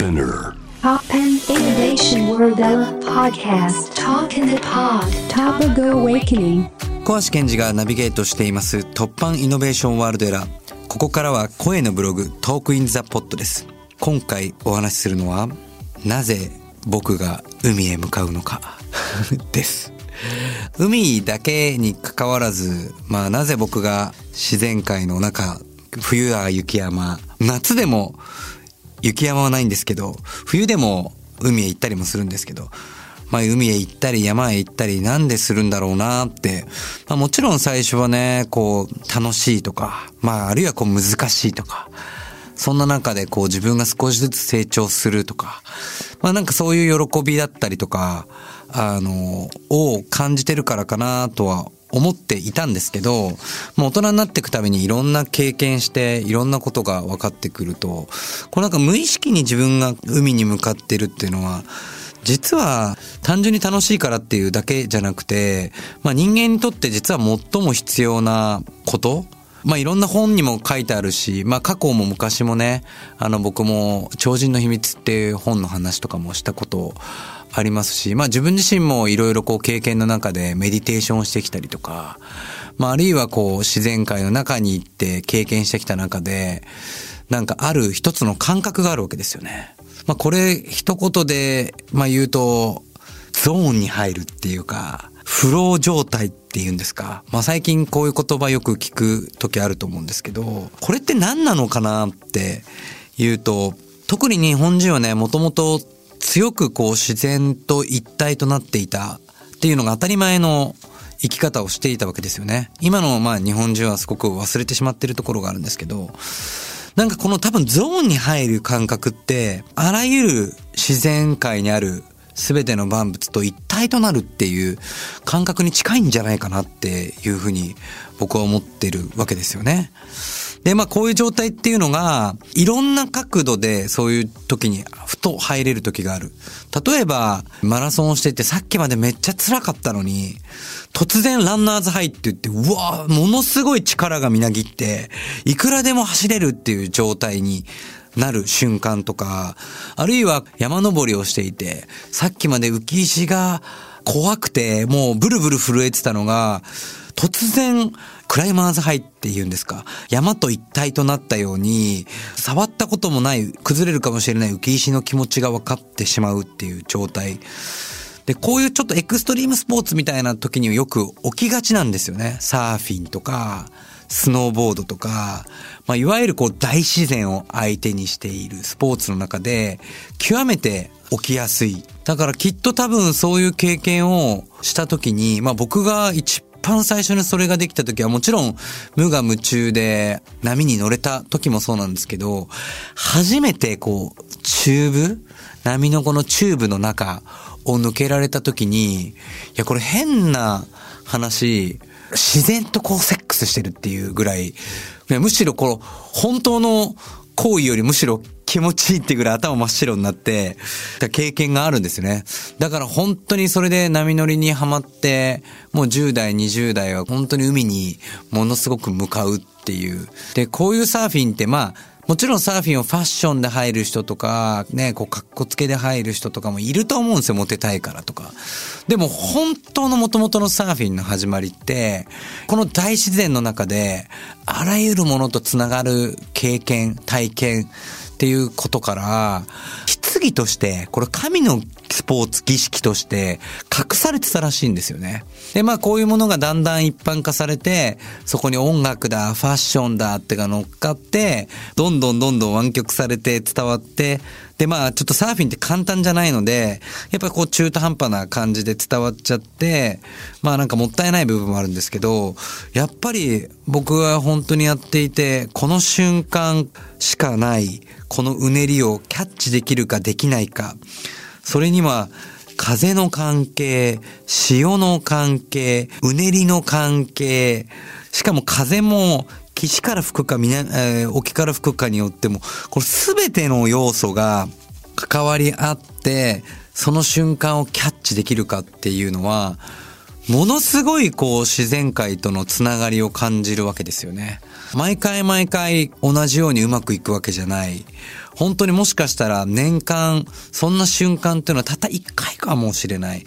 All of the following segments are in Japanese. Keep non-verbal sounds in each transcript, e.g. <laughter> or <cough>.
Spinner. Poppen Innovation World Podcast. Talk in the Pod. Topical Awakening. 小橋健二がナビゲートしています突破イノベーションワールドエラー。ここからは声のブログトークインザポットです。今回お話しするのはなぜ僕が海へ向かうのか <laughs> です。海だけに関わらず、まあなぜ僕が自然界の中、冬は雪山、夏でも雪山はないんですけど、冬でも海へ行ったりもするんですけど、まあ海へ行ったり山へ行ったりなんでするんだろうなって、まあもちろん最初はね、こう楽しいとか、まああるいはこう難しいとか、そんな中でこう自分が少しずつ成長するとか、まあなんかそういう喜びだったりとか、あの、を感じてるからかなとは思っていたんですけど、もう大人になっていくためにいろんな経験して、いろんなことが分かってくると、こうなんか無意識に自分が海に向かってるっていうのは、実は単純に楽しいからっていうだけじゃなくて、まあ人間にとって実は最も必要なことまあいろんな本にも書いてあるし、まあ過去も昔もね、あの僕も超人の秘密っていう本の話とかもしたことありますし、まあ自分自身もいろいろこう経験の中でメディテーションをしてきたりとか、まああるいはこう自然界の中に行って経験してきた中で、なんかある一つの感覚があるわけですよね。まあこれ一言で、まあ言うと、ゾーンに入るっていうか、フロー状態っっていうんですか。まあ最近こういう言葉よく聞く時あると思うんですけど、これって何なのかなって言うと、特に日本人はね、もともと強くこう自然と一体となっていたっていうのが当たり前の生き方をしていたわけですよね。今のまあ日本人はすごく忘れてしまってるところがあるんですけど、なんかこの多分ゾーンに入る感覚って、あらゆる自然界にある全ての万物と一体となるっていう感覚に近いんじゃないかなっていうふうに僕は思ってるわけですよね。で、まあこういう状態っていうのが、いろんな角度でそういう時にふと入れる時がある。例えば、マラソンをしててさっきまでめっちゃ辛かったのに、突然ランナーズハイって言って、うわものすごい力がみなぎって、いくらでも走れるっていう状態になる瞬間とか、あるいは山登りをしていて、さっきまで浮石が怖くて、もうブルブル震えてたのが、突然、クライマーズハイって言うんですか。山と一体となったように、触ったこともない、崩れるかもしれない浮石の気持ちが分かってしまうっていう状態。で、こういうちょっとエクストリームスポーツみたいな時によく起きがちなんですよね。サーフィンとか、スノーボードとか、まあ、いわゆるこう大自然を相手にしているスポーツの中で、極めて起きやすい。だからきっと多分そういう経験をした時に、まあ僕が一番最初にそれができた時はもちろん無我夢中で波に乗れた時もそうなんですけど、初めてこう、チューブ波のこのチューブの中を抜けられた時に、いやこれ変な話、自然とこうセックスしてるっていうぐらい、むしろこの本当の行為よりむしろ気持ちいいってぐらい頭真っ白になって、経験があるんですよね。だから本当にそれで波乗りにはまって、もう10代、20代は本当に海にものすごく向かうっていう。で、こういうサーフィンってまあ、もちろんサーフィンをファッションで入る人とか、ね、こう、格好つけで入る人とかもいると思うんですよ、モテたいからとか。でも、本当の元々のサーフィンの始まりって、この大自然の中で、あらゆるものとつながる経験、体験っていうことから、棺として、これ神のスポーツ儀式として隠されてたらしいんですよね。で、まあこういうものがだんだん一般化されて、そこに音楽だ、ファッションだってが乗っかって、どんどんどんどん湾曲されて伝わって、で、まあちょっとサーフィンって簡単じゃないので、やっぱりこう中途半端な感じで伝わっちゃって、まあなんかもったいない部分もあるんですけど、やっぱり僕は本当にやっていて、この瞬間しかない、このうねりをキャッチできるかできないか、それには、風の関係、潮の関係、うねりの関係、しかも風も岸から吹くか、えー、沖から吹くかによっても、これ全ての要素が関わり合って、その瞬間をキャッチできるかっていうのは、ものすごいこう自然界とのつながりを感じるわけですよね。毎回毎回同じようにうまくいくわけじゃない。本当にもしかしたら年間、そんな瞬間っていうのはたった一回かもしれない。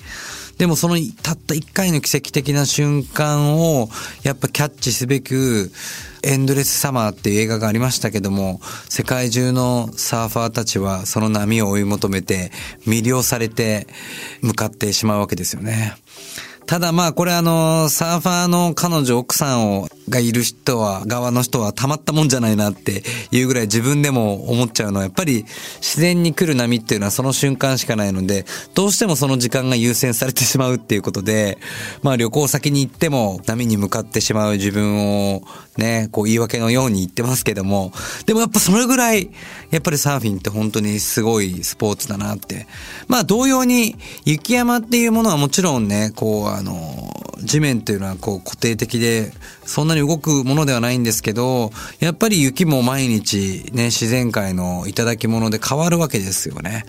でもそのたった一回の奇跡的な瞬間をやっぱキャッチすべくエンドレスサマーっていう映画がありましたけども、世界中のサーファーたちはその波を追い求めて魅了されて向かってしまうわけですよね。ただまあこれあの、サーファーの彼女奥さんを、がいる人は、側の人はたまったもんじゃないなっていうぐらい自分でも思っちゃうのは、やっぱり自然に来る波っていうのはその瞬間しかないので、どうしてもその時間が優先されてしまうっていうことで、まあ旅行先に行っても波に向かってしまう自分をね、こう言い訳のように言ってますけども、でもやっぱそれぐらい、やっぱりサーフィンって本当にすごいスポーツだなって。まあ同様に、雪山っていうものはもちろんね、こうあの、地面っていうのはこう固定的で、そんなに動くものではないんですけど、やっぱり雪も毎日ね、自然界の頂き物で変わるわけですよね。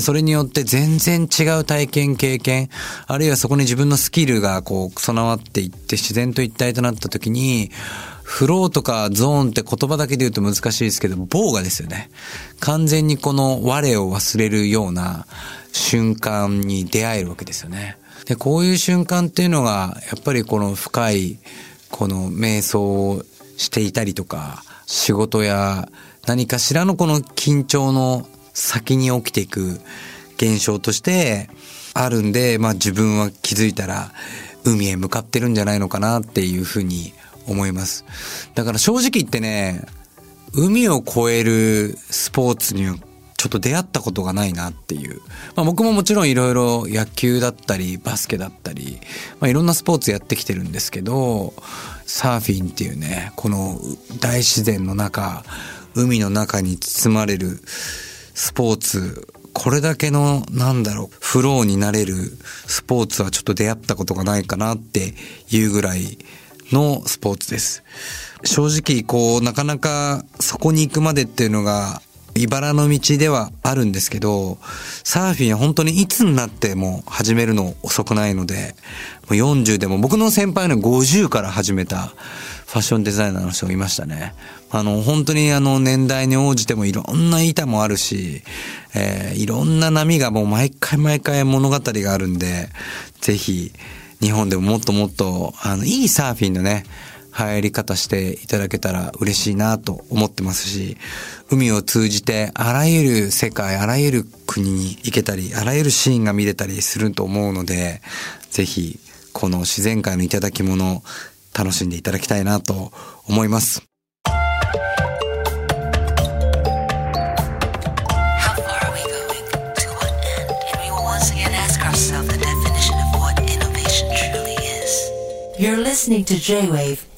それによって全然違う体験、経験、あるいはそこに自分のスキルがこう備わっていって自然と一体となった時に、フローとかゾーンって言葉だけで言うと難しいですけど、棒がですよね。完全にこの我を忘れるような瞬間に出会えるわけですよね。で、こういう瞬間っていうのが、やっぱりこの深い、この瞑想をしていたりとか、仕事や何かしらのこの緊張の先に起きていく現象としてあるんで、まあ自分は気づいたら海へ向かってるんじゃないのかなっていうふうに思います。だから正直言ってね、海を越えるスポーツにちょっと出会ったことがないなっていう。まあ僕ももちろんいろいろ野球だったり、バスケだったり、まあいろんなスポーツやってきてるんですけど、サーフィンっていうね、この大自然の中、海の中に包まれるスポーツ、これだけの、なんだろう、フローになれるスポーツはちょっと出会ったことがないかなっていうぐらい、のスポーツです。正直、こう、なかなかそこに行くまでっていうのが、茨の道ではあるんですけど、サーフィンは本当にいつになっても始めるの遅くないので、もう40でも僕の先輩の50から始めたファッションデザイナーの人がいましたね。あの、本当にあの年代に応じてもいろんな板もあるし、えー、いろんな波がもう毎回毎回物語があるんで、ぜひ、日本でももっともっと、あの、いいサーフィンのね、流行り方していただけたら嬉しいなと思ってますし、海を通じてあらゆる世界、あらゆる国に行けたり、あらゆるシーンが見れたりすると思うので、ぜひ、この自然界の頂き物、楽しんでいただきたいなと思います。You're listening to J-Wave